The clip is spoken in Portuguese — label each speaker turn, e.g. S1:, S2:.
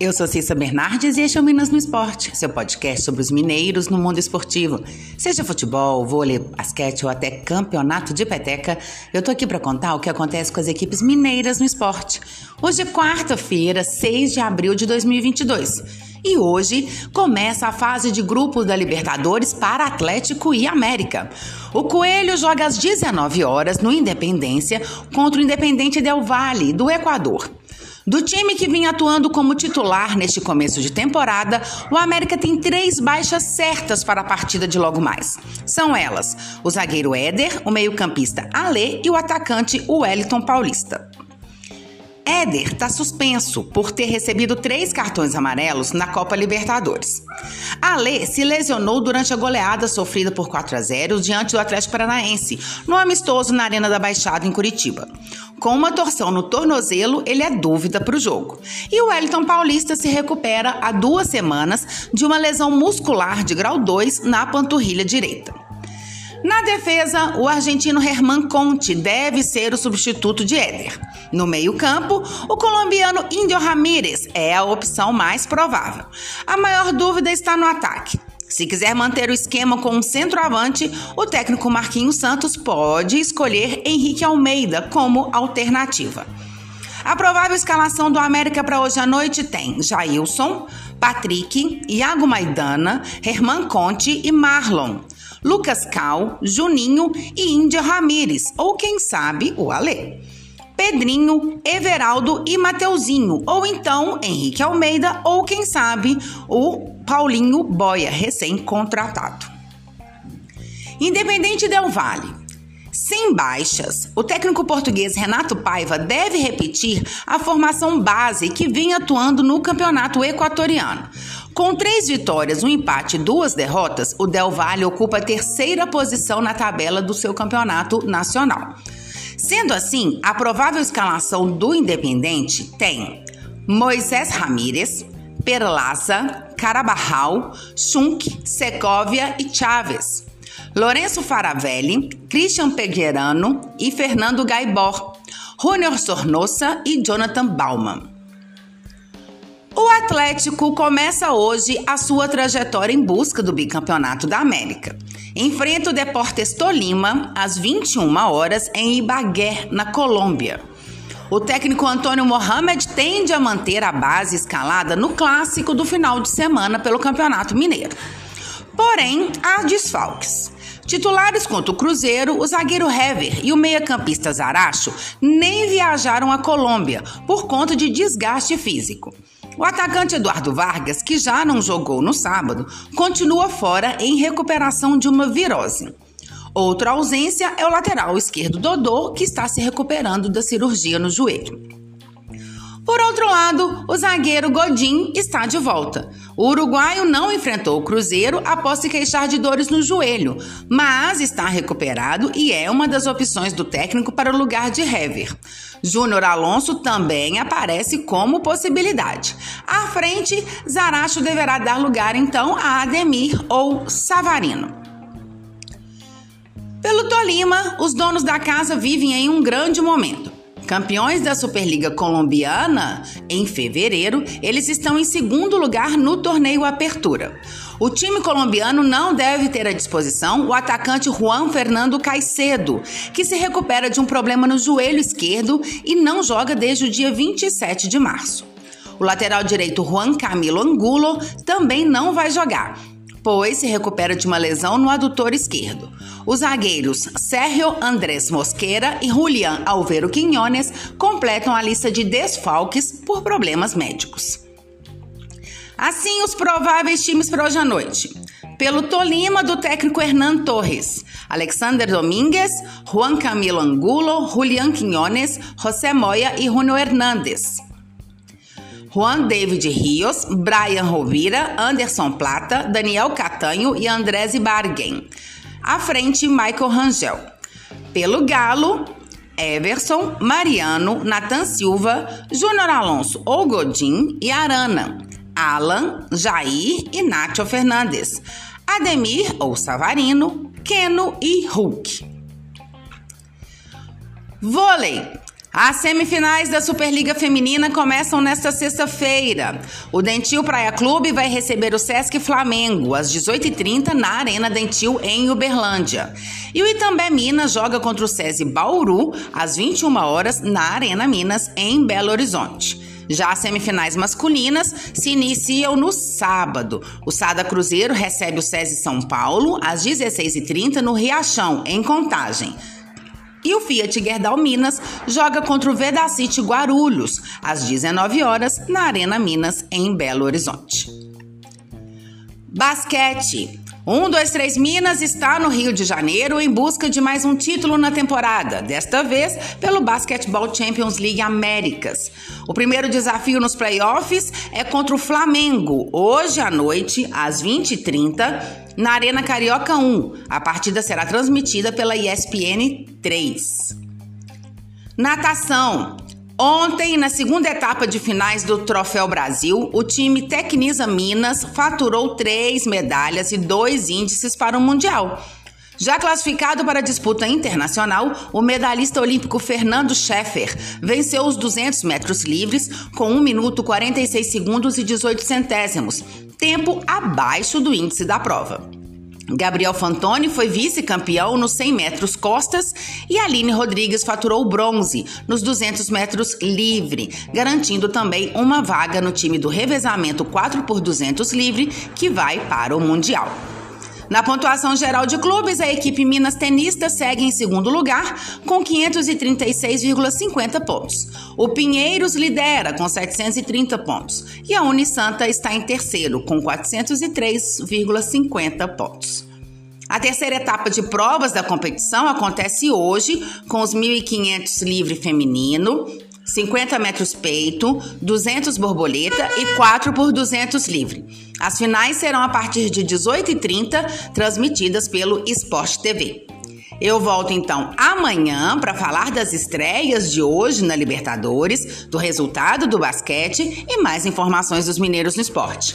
S1: Eu sou Cissa Bernardes e este é o Minas no Esporte, seu podcast sobre os mineiros no mundo esportivo. Seja futebol, vôlei, basquete ou até campeonato de peteca, eu tô aqui para contar o que acontece com as equipes mineiras no esporte. Hoje é quarta-feira, 6 de abril de 2022. E hoje começa a fase de grupos da Libertadores para Atlético e América. O Coelho joga às 19 horas no Independência contra o Independente Del Valle, do Equador. Do time que vinha atuando como titular neste começo de temporada, o América tem três baixas certas para a partida de logo mais. São elas: o zagueiro Éder, o meio-campista Alê e o atacante Wellington Paulista. Éder está suspenso por ter recebido três cartões amarelos na Copa Libertadores. Alê se lesionou durante a goleada sofrida por 4 a 0 diante do Atlético Paranaense, no amistoso na Arena da Baixada, em Curitiba. Com uma torção no tornozelo, ele é dúvida para o jogo. E o Wellington Paulista se recupera há duas semanas de uma lesão muscular de grau 2 na panturrilha direita. Na defesa, o argentino Herman Conte deve ser o substituto de Éder. No meio-campo, o colombiano Índio Ramírez é a opção mais provável. A maior dúvida está no ataque. Se quiser manter o esquema com um centroavante, o técnico Marquinhos Santos pode escolher Henrique Almeida como alternativa. A provável escalação do América para hoje à noite tem Jailson, Patrick, Iago Maidana, Herman Conte e Marlon, Lucas Cal, Juninho e Índia Ramires, ou quem sabe o Alê. Pedrinho, Everaldo e Mateuzinho, ou então Henrique Almeida, ou quem sabe o Paulinho Boia, recém-contratado. Independente Del Vale. Sem baixas, o técnico português Renato Paiva deve repetir a formação base que vinha atuando no campeonato equatoriano. Com três vitórias, um empate e duas derrotas, o Del Valle ocupa a terceira posição na tabela do seu campeonato nacional. Sendo assim, a provável escalação do Independente tem Moisés Ramírez, Perlaza, Carabarral, Schunk, Segovia e Chaves. Lourenço Faravelli, Christian Peguerano e Fernando Gaibor, Júnior Sornosa e Jonathan Bauman. O Atlético começa hoje a sua trajetória em busca do bicampeonato da América. Enfrenta o Deportes Tolima às 21 horas em Ibagué, na Colômbia. O técnico Antônio Mohamed tende a manter a base escalada no clássico do final de semana pelo Campeonato Mineiro. Porém, há desfalques. Titulares contra o Cruzeiro, o zagueiro Hever e o meia-campista Zaracho nem viajaram à Colômbia por conta de desgaste físico. O atacante Eduardo Vargas, que já não jogou no sábado, continua fora em recuperação de uma virose. Outra ausência é o lateral esquerdo Dodô, que está se recuperando da cirurgia no joelho. Por outro lado, o zagueiro Godin está de volta. O uruguaio não enfrentou o Cruzeiro após se queixar de dores no joelho, mas está recuperado e é uma das opções do técnico para o lugar de Hever. Júnior Alonso também aparece como possibilidade. À frente, Zaracho deverá dar lugar então a Ademir ou Savarino. Pelo Tolima, os donos da casa vivem em um grande momento. Campeões da Superliga Colombiana, em fevereiro, eles estão em segundo lugar no torneio Apertura. O time colombiano não deve ter à disposição o atacante Juan Fernando Caicedo, que se recupera de um problema no joelho esquerdo e não joga desde o dia 27 de março. O lateral direito Juan Camilo Angulo também não vai jogar pois se recupera de uma lesão no adutor esquerdo. Os zagueiros Sérgio Andrés Mosqueira e Julián Alvero Quinones completam a lista de desfalques por problemas médicos. Assim, os prováveis times para hoje à noite. Pelo Tolima, do técnico Hernan Torres, Alexander Domingues, Juan Camilo Angulo, Julián Quinones, José Moya e Juno Hernández. Juan David Rios, Brian Rovira, Anderson Plata, Daniel Catanho e Andrés Bargen. À frente, Michael Rangel. Pelo Galo, Everson, Mariano, Nathan Silva, Júnior Alonso ou Godin e Arana. Alan, Jair e Nátio Fernandes. Ademir ou Savarino, Keno e Hulk. Vôlei. As semifinais da Superliga Feminina começam nesta sexta-feira. O Dentil Praia Clube vai receber o Sesc Flamengo às 18h30 na Arena Dentil, em Uberlândia. E o Itambé Minas joga contra o SESI Bauru às 21 horas na Arena Minas, em Belo Horizonte. Já as semifinais masculinas se iniciam no sábado. O Sada Cruzeiro recebe o SESI São Paulo às 16h30 no Riachão, em Contagem. E o Fiat Gerdau Minas joga contra o Vedacity Guarulhos, às 19 horas, na Arena Minas, em Belo Horizonte. Basquete. 1, 2, 3 Minas está no Rio de Janeiro em busca de mais um título na temporada, desta vez pelo Basketball Champions League Américas. O primeiro desafio nos playoffs é contra o Flamengo, hoje à noite, às 20h30, na Arena Carioca 1. A partida será transmitida pela ESPN 3. Natação. Ontem, na segunda etapa de finais do Troféu Brasil, o time Tecnisa Minas faturou três medalhas e dois índices para o Mundial. Já classificado para a disputa internacional, o medalhista olímpico Fernando Scheffer venceu os 200 metros livres com 1 minuto 46 segundos e 18 centésimos, tempo abaixo do índice da prova. Gabriel Fantoni foi vice-campeão nos 100 metros costas e Aline Rodrigues faturou bronze nos 200 metros livre, garantindo também uma vaga no time do revezamento 4 por 200 livre que vai para o Mundial. Na pontuação geral de clubes, a equipe Minas Tenista segue em segundo lugar com 536,50 pontos. O Pinheiros lidera com 730 pontos e a Unisanta está em terceiro com 403,50 pontos. A terceira etapa de provas da competição acontece hoje com os 1.500 livre feminino, 50 metros peito, 200 borboleta e 4 por 200 livre. As finais serão a partir de 18h30, transmitidas pelo Sport TV. Eu volto então amanhã para falar das estreias de hoje na Libertadores, do resultado do basquete e mais informações dos mineiros no esporte.